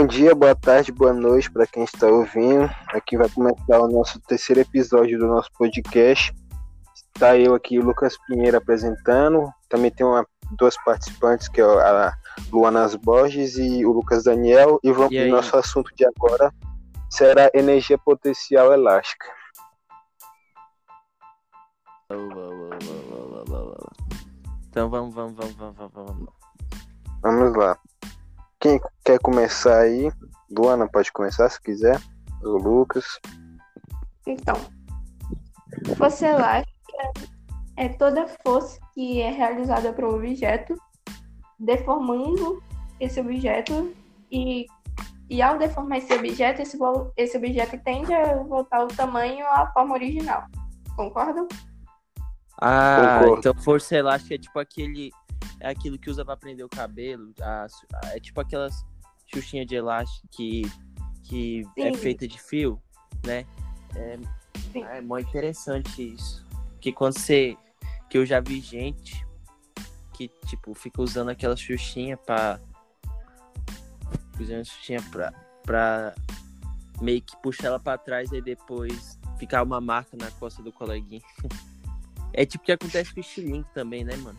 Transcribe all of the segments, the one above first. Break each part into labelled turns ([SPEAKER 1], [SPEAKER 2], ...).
[SPEAKER 1] Bom dia, boa tarde, boa noite para quem está ouvindo. Aqui vai começar o nosso terceiro episódio do nosso podcast. Está eu aqui, o Lucas Pinheiro, apresentando. Também tem uma, duas participantes, que é a Luana Borges e o Lucas Daniel. E, vamos, e nosso assunto de agora será energia potencial elástica.
[SPEAKER 2] Então vamos, vamos, vamos, vamos, vamos.
[SPEAKER 1] Vamos lá. Quem quer começar aí? Luana pode começar se quiser. O Lucas.
[SPEAKER 3] Então, força elástica é toda força que é realizada para um objeto, deformando esse objeto e, e ao deformar esse objeto, esse, esse objeto tende a voltar ao tamanho à forma original. Concordam?
[SPEAKER 2] Ah, Concordo. então força elástica é tipo aquele. É aquilo que usa pra prender o cabelo. A, é tipo aquelas xuxinha de elástico que, que é feita de fio, né? É, é muito interessante isso. Que quando você. Que eu já vi gente que, tipo, fica usando aquela xuxinha pra. Usando xuxinha pra, pra meio que puxar ela pra trás e depois ficar uma marca na costa do coleguinha. É tipo o que acontece com o estilingue também, né, mano?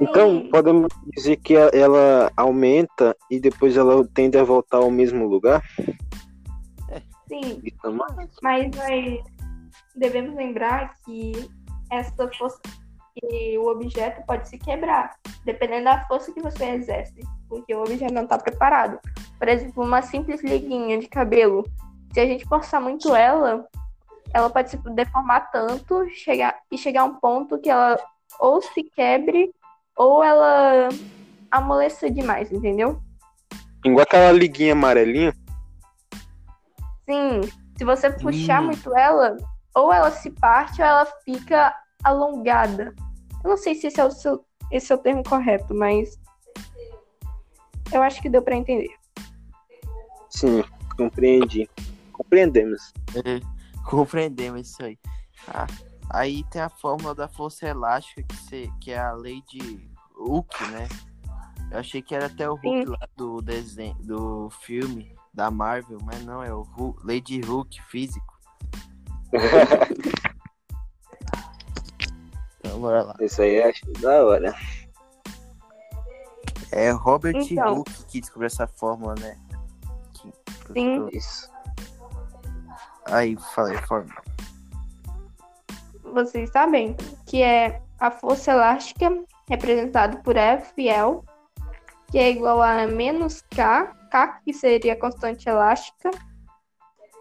[SPEAKER 1] Então, podemos dizer que ela aumenta e depois ela tende a voltar ao mesmo lugar?
[SPEAKER 3] Sim, mas nós devemos lembrar que essa força que o objeto pode se quebrar, dependendo da força que você exerce, porque o objeto não está preparado. Por exemplo, uma simples liguinha de cabelo, se a gente forçar muito ela, ela pode se deformar tanto chegar, e chegar a um ponto que ela ou se quebre ou ela amoleça demais, entendeu?
[SPEAKER 1] Igual aquela liguinha amarelinha?
[SPEAKER 3] Sim. Se você puxar hum. muito ela, ou ela se parte ou ela fica alongada. Eu não sei se esse é o, seu, esse é o termo correto, mas eu acho que deu para entender.
[SPEAKER 1] Sim, compreendi. Compreendemos.
[SPEAKER 2] É. Compreendemos isso aí. Ah, aí tem a fórmula da força elástica, que, se, que é a lei de Hulk, né? Eu achei que era até o Hulk lá do desenho, do filme da Marvel, mas não, é o Hulk, lei de Hulk físico. então bora lá.
[SPEAKER 1] Isso aí acho da hora.
[SPEAKER 2] É Robert então. Hulk que descobriu essa fórmula, né?
[SPEAKER 3] Que, Sim. Isso.
[SPEAKER 2] Aí, falei, forma.
[SPEAKER 3] Vocês sabem que é a força elástica representada por F e L, que é igual a menos K, K que seria a constante elástica,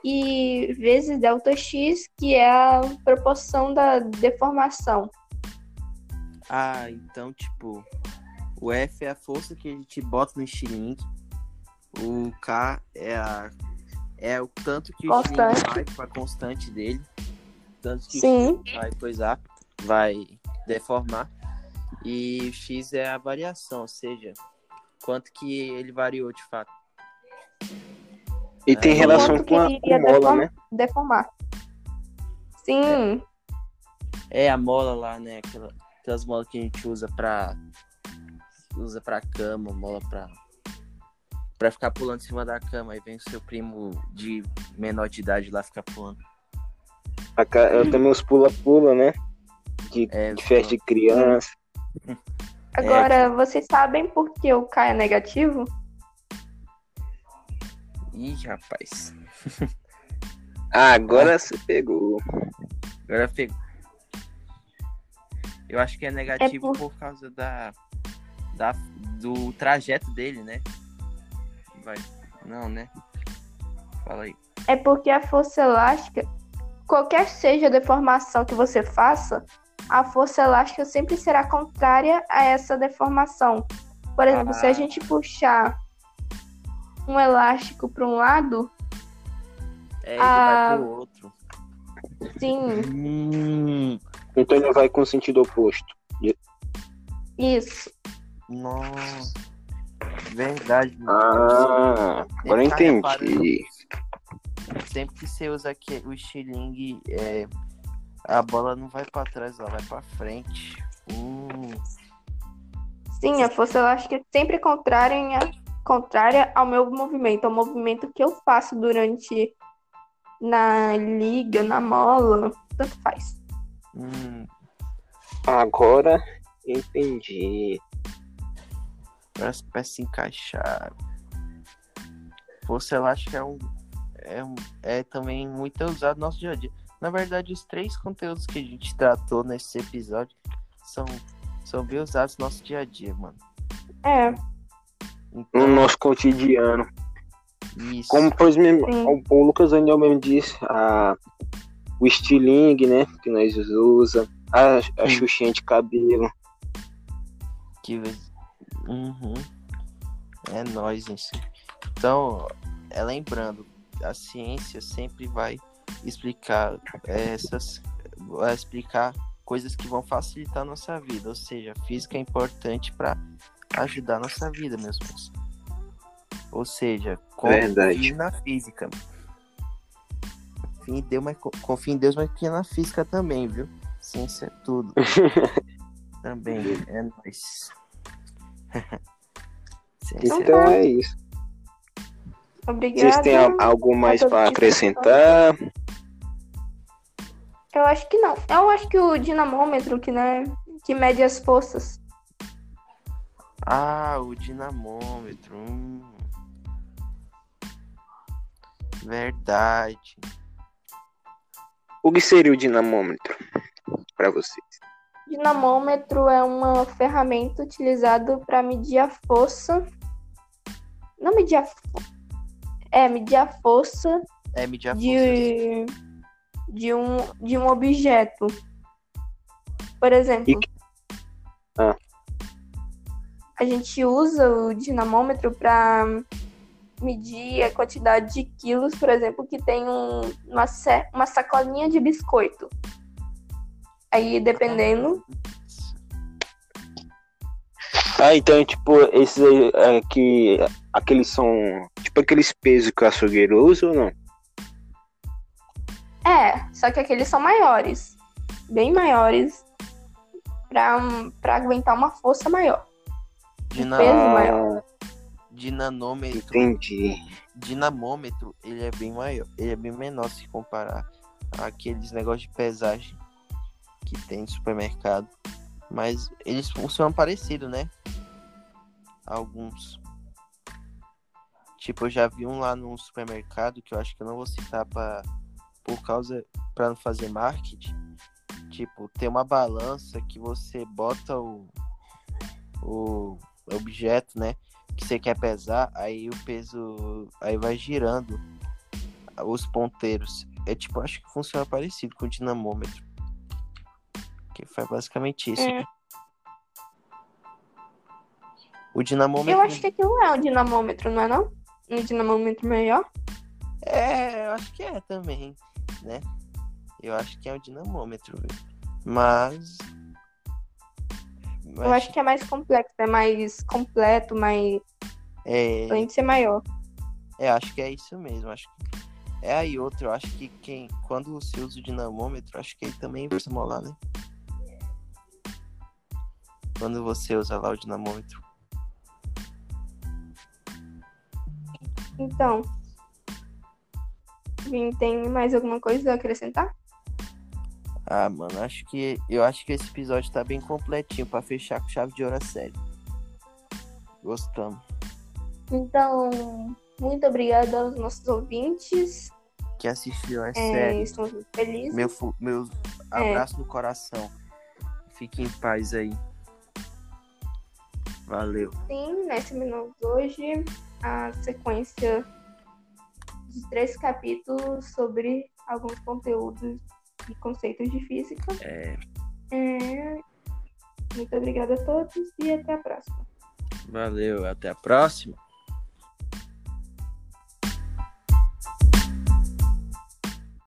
[SPEAKER 3] e vezes delta X, que é a proporção da deformação.
[SPEAKER 2] Ah, então, tipo, o F é a força que a gente bota no estilingue, o K é a é o tanto que constante. o vai com a constante dele. Tanto que
[SPEAKER 3] Sim.
[SPEAKER 2] o vai coisar, vai deformar. E o X é a variação, ou seja, quanto que ele variou de fato.
[SPEAKER 1] E é, tem relação com a, com mola, né?
[SPEAKER 3] Deformar. Sim.
[SPEAKER 2] É. é. a mola lá, né? Aquela, aquelas molas que a gente usa pra. Usa pra cama, mola pra pra ficar pulando em cima da cama. Aí vem o seu primo de menor de idade lá ficar pulando.
[SPEAKER 1] Eu também os pula-pula, né? De, é, de festa de criança.
[SPEAKER 3] Agora, é, vocês sabem por que o K é negativo?
[SPEAKER 2] Ih, rapaz.
[SPEAKER 1] ah, agora você pegou.
[SPEAKER 2] Agora pegou. Eu acho que é negativo é por... por causa da, da, do trajeto dele, né? vai. Não, né? Fala aí.
[SPEAKER 3] É porque a força elástica, qualquer seja a deformação que você faça, a força elástica sempre será contrária a essa deformação. Por exemplo, ah. se a ah. gente puxar um elástico para um lado,
[SPEAKER 2] é, ele a... vai pro outro.
[SPEAKER 3] Sim.
[SPEAKER 1] Hum, então ele vai com o sentido oposto.
[SPEAKER 3] Isso.
[SPEAKER 2] Nossa. Verdade.
[SPEAKER 1] Ah, agora entendi.
[SPEAKER 2] Sempre que você usa aqui o estilingue, é, a bola não vai para trás, ela vai para frente. Hum.
[SPEAKER 3] Sim, a força elástica é sempre contrária, contrária ao meu movimento, ao movimento que eu faço durante na liga, na mola, tanto faz.
[SPEAKER 1] Hum. Agora entendi.
[SPEAKER 2] As peças encaixaram. Você acha que é um, é. É também muito usado no nosso dia a dia. Na verdade, os três conteúdos que a gente tratou nesse episódio são, são bem usados no nosso dia a dia, mano.
[SPEAKER 3] É.
[SPEAKER 1] Então... No nosso cotidiano. Isso. Como pois mesmo, o, o Lucas Daniel mesmo disse, a, o estilingue, né? Que nós usa, a, a xuxinha de cabelo.
[SPEAKER 2] Que uhum. É nós isso. Então, é lembrando, a ciência sempre vai explicar essas, vai explicar coisas que vão facilitar a nossa vida, ou seja, a física é importante para ajudar a nossa vida, meus irmãos. Ou seja, confie na física. Confie em, Deus, mas, confie em Deus, mas confie na física também, viu? Ciência é tudo. também, é nóis.
[SPEAKER 1] então é isso.
[SPEAKER 3] Obrigada.
[SPEAKER 1] Vocês têm algo mais para acrescentar?
[SPEAKER 3] Eu acho que não. Eu acho que o dinamômetro que, né, que mede as forças.
[SPEAKER 2] Ah, o dinamômetro. Hum. Verdade.
[SPEAKER 1] O que seria o dinamômetro para vocês?
[SPEAKER 3] Dinamômetro é uma ferramenta utilizada para medir a força. Não medir a É, medir a força.
[SPEAKER 2] É, medir a
[SPEAKER 3] de... força de um, de um objeto. Por exemplo, e... ah. a gente usa o dinamômetro para medir a quantidade de quilos, por exemplo, que tem um, uma, uma sacolinha de biscoito. Aí, dependendo.
[SPEAKER 1] Ah, então, tipo, esses aí, é, que, aqueles são, tipo, aqueles pesos que o açougueiro usa ou não?
[SPEAKER 3] É, só que aqueles são maiores. Bem maiores. Pra, pra aguentar uma força maior.
[SPEAKER 2] De um peso maior. De nanômetro.
[SPEAKER 1] Entendi.
[SPEAKER 2] Dinamômetro, ele é bem maior. Ele é bem menor se comparar àqueles negócios de pesagem que tem no supermercado. Mas eles funcionam parecido, né? Alguns. Tipo, eu já vi um lá no supermercado que eu acho que eu não vou citar para por causa para não fazer marketing, tipo, tem uma balança que você bota o, o objeto, né, que você quer pesar, aí o peso aí vai girando os ponteiros. É tipo, acho que funciona parecido com o dinamômetro. Que faz basicamente isso. É. O dinamômetro.
[SPEAKER 3] Eu acho que aquilo é um dinamômetro, não é não? Um dinamômetro melhor?
[SPEAKER 2] É, eu acho que é também né? Eu acho que é o dinamômetro, viu? Mas.
[SPEAKER 3] Eu acho que é mais complexo, é mais completo, mais.
[SPEAKER 2] É.
[SPEAKER 3] Além de ser maior.
[SPEAKER 2] É, acho que é isso mesmo. Acho que... É aí outro, eu acho que quem. Quando você usa o dinamômetro, acho que ele também vai molar, né? Quando você usa lá o dinamômetro.
[SPEAKER 3] Então, tem mais alguma coisa a acrescentar?
[SPEAKER 2] Ah, mano, acho que eu acho que esse episódio tá bem completinho para fechar com chave de ouro a série. Gostamos.
[SPEAKER 3] Então, muito obrigada aos nossos ouvintes
[SPEAKER 2] que assistiu a é, série.
[SPEAKER 3] Estamos felizes.
[SPEAKER 2] Meu, meu abraço é. no coração. Fique em paz aí. Valeu.
[SPEAKER 3] Sim, nós terminamos hoje a sequência de três capítulos sobre alguns conteúdos e conceitos de física.
[SPEAKER 2] É.
[SPEAKER 3] é... Muito obrigada a todos e até a próxima.
[SPEAKER 2] Valeu, até a próxima.